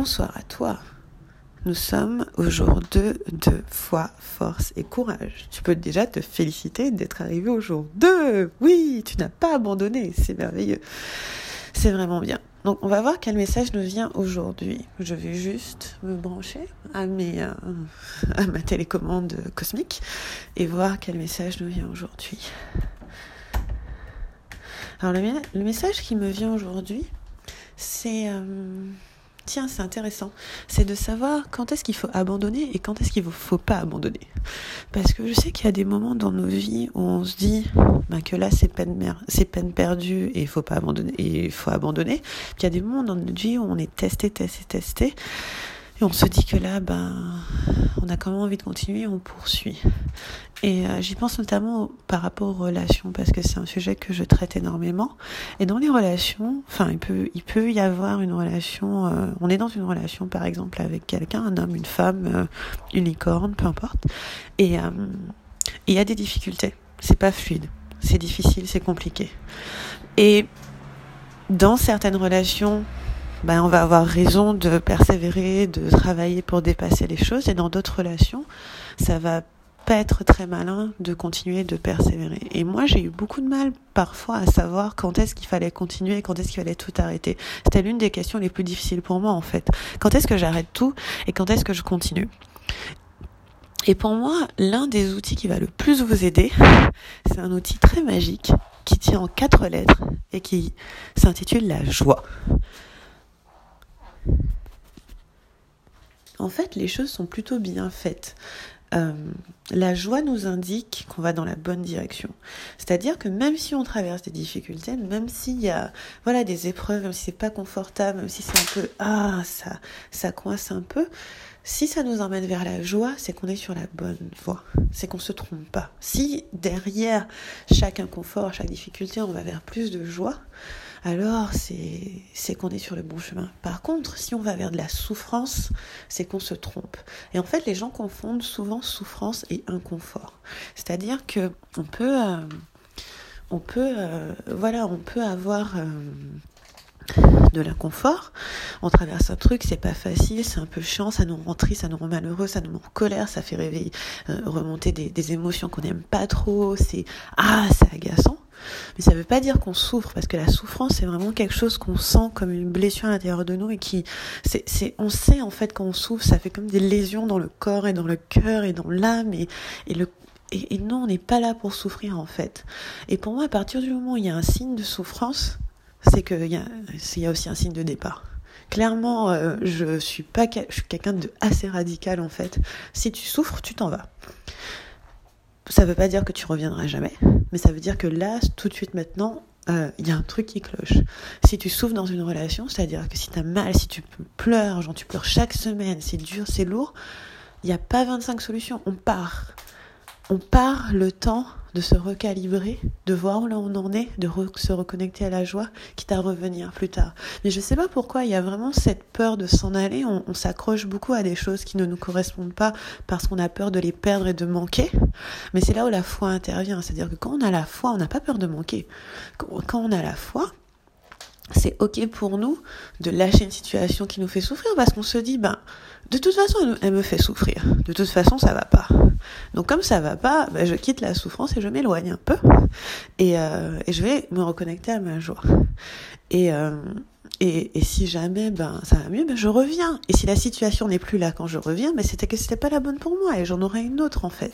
Bonsoir à toi. Nous sommes au jour 2 de foi, force et courage. Tu peux déjà te féliciter d'être arrivé au jour 2. Oui, tu n'as pas abandonné, c'est merveilleux. C'est vraiment bien. Donc on va voir quel message nous vient aujourd'hui. Je vais juste me brancher à, mes, euh, à ma télécommande cosmique et voir quel message nous vient aujourd'hui. Alors le, message qui me vient aujourd'hui, c'est... Euh, tiens, c'est intéressant, c'est de savoir quand est-ce qu'il faut abandonner et quand est-ce qu'il ne faut pas abandonner. Parce que je sais qu'il y a des moments dans nos vies où on se dit bah, que là c'est peine, c'est peine perdue et il faut pas abandonner. Et faut abandonner. Puis il y a des moments dans notre vie où on est testé, testé, testé. On se dit que là, ben, on a quand même envie de continuer, on poursuit. Et euh, j'y pense notamment par rapport aux relations, parce que c'est un sujet que je traite énormément. Et dans les relations, enfin, il peut, y avoir une relation, euh, on est dans une relation, par exemple, avec quelqu'un, un homme, une femme, euh, une licorne, peu importe. Et il y a des difficultés. C'est pas fluide. C'est difficile, c'est compliqué. Et dans certaines relations, ben, on va avoir raison de persévérer, de travailler pour dépasser les choses. Et dans d'autres relations, ça va pas être très malin de continuer de persévérer. Et moi, j'ai eu beaucoup de mal parfois à savoir quand est-ce qu'il fallait continuer, quand est-ce qu'il fallait tout arrêter. C'était l'une des questions les plus difficiles pour moi, en fait. Quand est-ce que j'arrête tout et quand est-ce que je continue? Et pour moi, l'un des outils qui va le plus vous aider, c'est un outil très magique qui tient en quatre lettres et qui s'intitule la joie. En fait, les choses sont plutôt bien faites. Euh, la joie nous indique qu'on va dans la bonne direction. C'est-à-dire que même si on traverse des difficultés, même s'il y a voilà des épreuves, même si c'est pas confortable, même si c'est un peu ah ça ça coince un peu, si ça nous emmène vers la joie, c'est qu'on est sur la bonne voie, c'est qu'on se trompe pas. Si derrière chaque inconfort, chaque difficulté, on va vers plus de joie, alors c'est qu'on est sur le bon chemin. Par contre, si on va vers de la souffrance, c'est qu'on se trompe. Et en fait, les gens confondent souvent souffrance et inconfort. C'est-à-dire que on peut, euh, on peut, euh, voilà, on peut avoir euh, de l'inconfort. On traverse un truc, c'est pas facile, c'est un peu chiant, ça nous rend triste, ça nous rend malheureux, ça nous en colère, ça fait réveiller, remonter des, des émotions qu'on n'aime pas trop, c'est ah, c'est agaçant. Mais ça ne veut pas dire qu'on souffre, parce que la souffrance, c'est vraiment quelque chose qu'on sent comme une blessure à l'intérieur de nous et qui, c'est, c'est, on sait en fait quand on souffre, ça fait comme des lésions dans le corps et dans le cœur et dans l'âme et, et le et, non, on n'est pas là pour souffrir en fait. Et pour moi, à partir du moment où il y a un signe de souffrance, c'est qu'il y a, y a aussi un signe de départ. Clairement, euh, je suis pas, je suis quelqu'un de assez radical en fait. Si tu souffres, tu t'en vas. Ça veut pas dire que tu reviendras jamais, mais ça veut dire que là, tout de suite maintenant, il euh, y a un truc qui cloche. Si tu souffres dans une relation, c'est-à-dire que si tu as mal, si tu pleures, genre tu pleures chaque semaine, c'est dur, c'est lourd, il n'y a pas 25 solutions, on part. On part le temps de se recalibrer, de voir où là on en est, de se reconnecter à la joie, quitte à revenir plus tard. Mais je sais pas pourquoi il y a vraiment cette peur de s'en aller, on, on s'accroche beaucoup à des choses qui ne nous correspondent pas parce qu'on a peur de les perdre et de manquer. Mais c'est là où la foi intervient, c'est-à-dire que quand on a la foi, on n'a pas peur de manquer. Quand on a la foi, c'est ok pour nous de lâcher une situation qui nous fait souffrir parce qu'on se dit ben de toute façon elle me fait souffrir de toute façon ça va pas donc comme ça va pas ben, je quitte la souffrance et je m'éloigne un peu et, euh, je vais me reconnecter à ma joie et euh, et, et, si jamais ben ça va mieux, ben je reviens. Et si la situation n'est plus là quand je reviens, ben c'était que c'était pas la bonne pour moi et j'en aurai une autre en fait.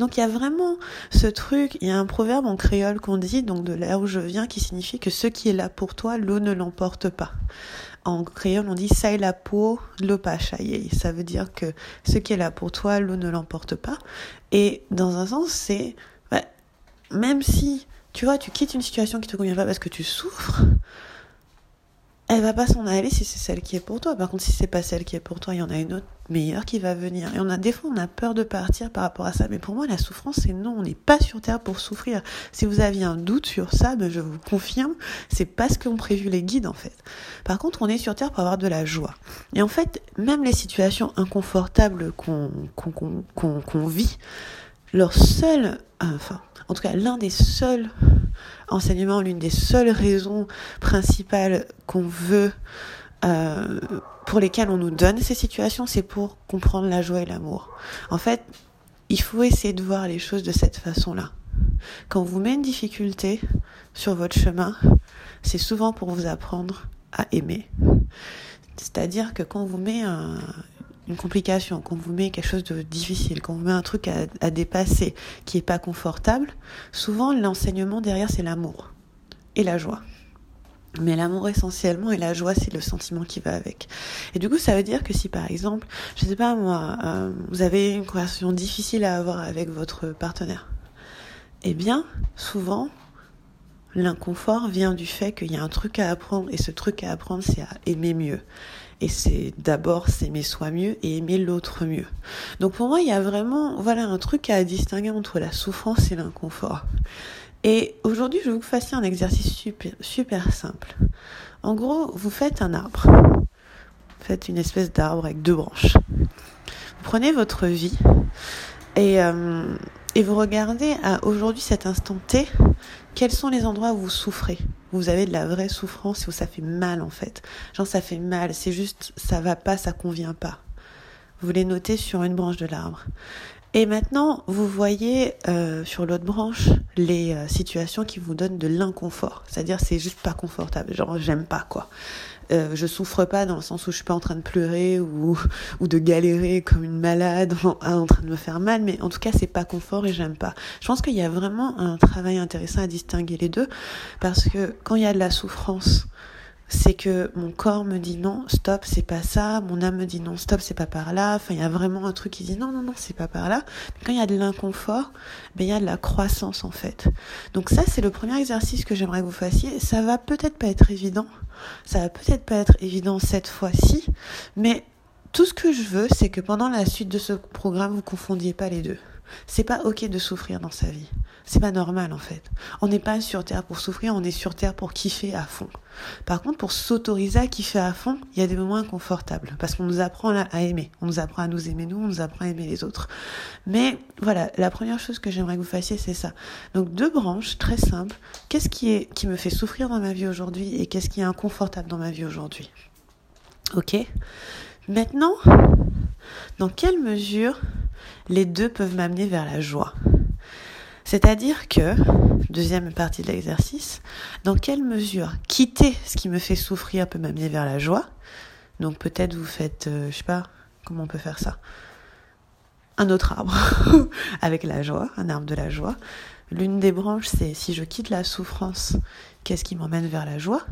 donc il y a vraiment ce truc. Il y a un proverbe en créole qu'on dit donc de là où je viens qui signifie que ce qui est là pour toi, l'eau ne l'emporte pas. En créole, on dit ça la peau, l'eau pas Ça veut dire que ce qui est là pour toi, l'eau ne l'emporte pas. Et dans un sens, c'est ben, même si tu vois, tu quittes une situation qui te convient pas parce que tu souffres elle va pas s'en aller si c'est celle qui est pour toi. Par contre, si c'est pas celle qui est pour toi, il y en a une autre meilleure qui va venir. Et on a des fois, on a peur de partir par rapport à ça. Mais pour moi, la souffrance, c'est non. On n'est pas sur terre pour souffrir. Si vous aviez un doute sur ça, ben, je vous confirme, c'est pas ce qu'ont prévu les guides en fait. Par contre, on est sur terre pour avoir de la joie. Et en fait, même les situations inconfortables qu'on qu'on qu'on vit, leur seul, enfin, en tout cas, l'un des seuls enseignements, l'une des seules raisons principales qu'on veut euh, pour lesquels on nous donne ces situations, c'est pour comprendre la joie et l'amour. En fait, il faut essayer de voir les choses de cette façon-là. Quand on vous met une difficulté sur votre chemin, c'est souvent pour vous apprendre à aimer. C'est-à-dire que quand on vous met une complication, quand on vous met quelque chose de difficile, quand on vous met un truc à, dépasser qui est pas confortable, souvent l'enseignement derrière c'est l'amour et la joie. Mais l'amour essentiellement et la joie, c'est le sentiment qui va avec. Et du coup, ça veut dire que si par exemple, je sais pas moi, euh, vous avez une conversation difficile à avoir avec votre partenaire, eh bien, souvent, l'inconfort vient du fait qu'il y a un truc à apprendre et ce truc à apprendre, c'est à aimer mieux. Et c'est d'abord s'aimer soi mieux et aimer l'autre mieux. Donc pour moi, il y a vraiment, voilà, un truc à distinguer entre la souffrance et l'inconfort. Et aujourd'hui, je vais vous faire un exercice super, super simple. En gros, vous faites un arbre. Vous faites une espèce d'arbre avec deux branches. Vous prenez votre vie et, euh, et vous regardez à aujourd'hui, cet instant T, quels sont les endroits où vous souffrez? Vous avez de la vraie souffrance où ça fait mal en fait. Genre ça fait mal, c'est juste ça va pas, ça convient pas. Vous les notez sur une branche de l'arbre. Et maintenant, vous voyez euh, sur l'autre branche les euh, situations qui vous donnent de l'inconfort. C'est-à-dire, c'est juste pas confortable. Genre, j'aime pas quoi. Euh, je souffre pas dans le sens où je suis pas en train de pleurer ou, ou de galérer comme une malade en, en train de me faire mal, mais en tout cas c'est pas confort et j'aime pas. Je pense qu'il y a vraiment un travail intéressant à distinguer les deux parce que quand il y a de la souffrance, c'est que mon corps me dit non, stop, c'est pas ça, mon âme me dit non, stop, c'est pas par là. Enfin, il y a vraiment un truc qui dit non, non, non, c'est pas par là. quand il y a de l'inconfort, ben il y a de la croissance en fait. Donc ça, c'est le premier exercice que j'aimerais que vous fassiez. Ça va peut-être pas être évident, ça va peut-être pas être évident cette fois-ci, mais tout ce que je veux, c'est que pendant la suite de ce programme, vous confondiez pas les deux. C'est pas ok de souffrir dans sa vie. C'est pas normal en fait. On n'est pas sur Terre pour souffrir, on est sur Terre pour kiffer à fond. Par contre, pour s'autoriser à kiffer à fond, il y a des moments inconfortables parce qu'on nous apprend à aimer. On nous apprend à nous aimer nous, on nous apprend à aimer les autres. Mais voilà, la première chose que j'aimerais que vous fassiez, c'est ça. Donc deux branches très simples. Qu'est-ce qui est qui me fait souffrir dans ma vie aujourd'hui et qu'est-ce qui est inconfortable dans ma vie aujourd'hui? Ok? Maintenant, dans quelle mesure les deux peuvent m'amener vers la joie? C'est-à-dire que, deuxième partie de l'exercice, dans quelle mesure quitter ce qui me fait souffrir peut m'amener vers la joie? Donc peut-être vous faites, euh, je sais pas, comment on peut faire ça? Un autre arbre avec la joie, un arbre de la joie. L'une des branches, c'est si je quitte la souffrance, qu'est-ce qui m'emmène vers la joie?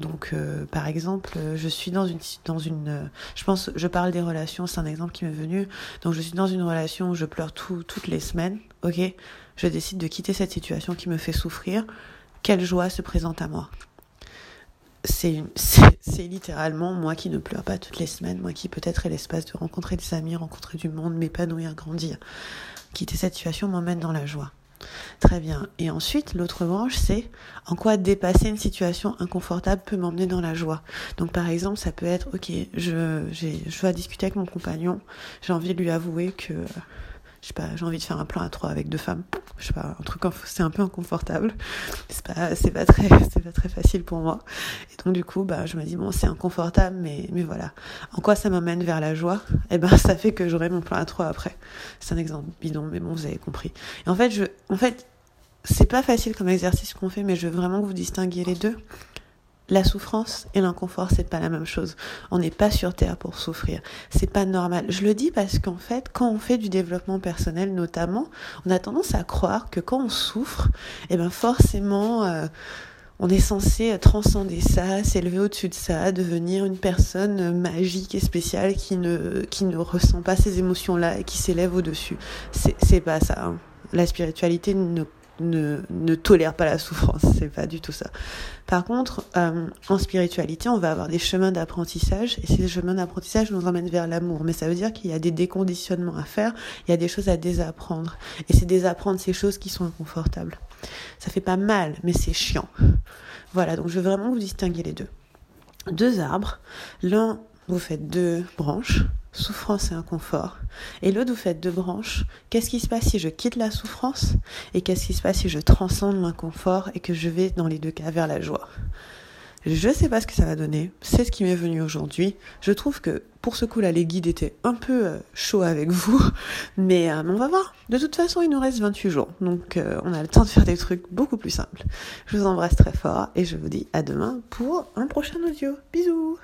Donc, euh, par exemple, je suis dans une, dans une, je pense, je parle des relations, c'est un exemple qui m'est venu. Donc, je suis dans une relation où je pleure tout, toutes les semaines, ok? Je décide de quitter cette situation qui me fait souffrir. Quelle joie se présente à moi? C'est, c'est littéralement moi qui ne pleure pas toutes les semaines, moi qui peut-être ai l'espace de rencontrer des amis, rencontrer du monde, m'épanouir, grandir. Quitter cette situation m'emmène dans la joie. Très bien. Et ensuite, l'autre branche, c'est en quoi dépasser une situation inconfortable peut m'emmener dans la joie. Donc, par exemple, ça peut être, ok, je, je vais discuter avec mon compagnon, j'ai envie de lui avouer que je sais pas, j'ai envie de faire un plan à trois avec deux femmes. Je sais pas, un truc, c'est un peu inconfortable. C'est pas, c'est pas très, c'est pas très facile pour moi. Et donc, du coup, bah, je me dis, bon, c'est inconfortable, mais, mais voilà. En quoi ça m'amène vers la joie? Eh ben, ça fait que j'aurai mon plan à trois après. C'est un exemple bidon, mais bon, vous avez compris. Et en fait, je, en fait, c'est pas facile comme exercice qu'on fait, mais je veux vraiment que vous distinguiez les deux la souffrance et l'inconfort, c'est pas la même chose. On n'est pas sur terre pour souffrir. C'est pas normal. Je le dis parce qu'en fait, quand on fait du développement personnel, notamment, on a tendance à croire que quand on souffre, eh ben forcément, euh, on est censé transcender ça, s'élever au-dessus de ça, devenir une personne magique et spéciale qui ne qui ne ressent pas ces émotions-là et qui s'élève au-dessus. C'est pas ça. Hein. La spiritualité ne ne, ne tolère pas la souffrance, c'est pas du tout ça. Par contre, euh, en spiritualité, on va avoir des chemins d'apprentissage et ces chemins d'apprentissage nous emmènent vers l'amour. Mais ça veut dire qu'il y a des déconditionnements à faire, il y a des choses à désapprendre. Et c'est désapprendre ces choses qui sont inconfortables. Ça fait pas mal, mais c'est chiant. Voilà, donc je veux vraiment vous distinguer les deux. Deux arbres, l'un vous faites deux branches, souffrance et inconfort. Et l'autre, vous faites deux branches. Qu'est-ce qui se passe si je quitte la souffrance? Et qu'est-ce qui se passe si je transcende l'inconfort et que je vais dans les deux cas vers la joie? Je sais pas ce que ça va donner. C'est ce qui m'est venu aujourd'hui. Je trouve que pour ce coup-là, les guides étaient un peu euh, chauds avec vous. Mais euh, on va voir. De toute façon, il nous reste 28 jours. Donc euh, on a le temps de faire des trucs beaucoup plus simples. Je vous embrasse très fort et je vous dis à demain pour un prochain audio. Bisous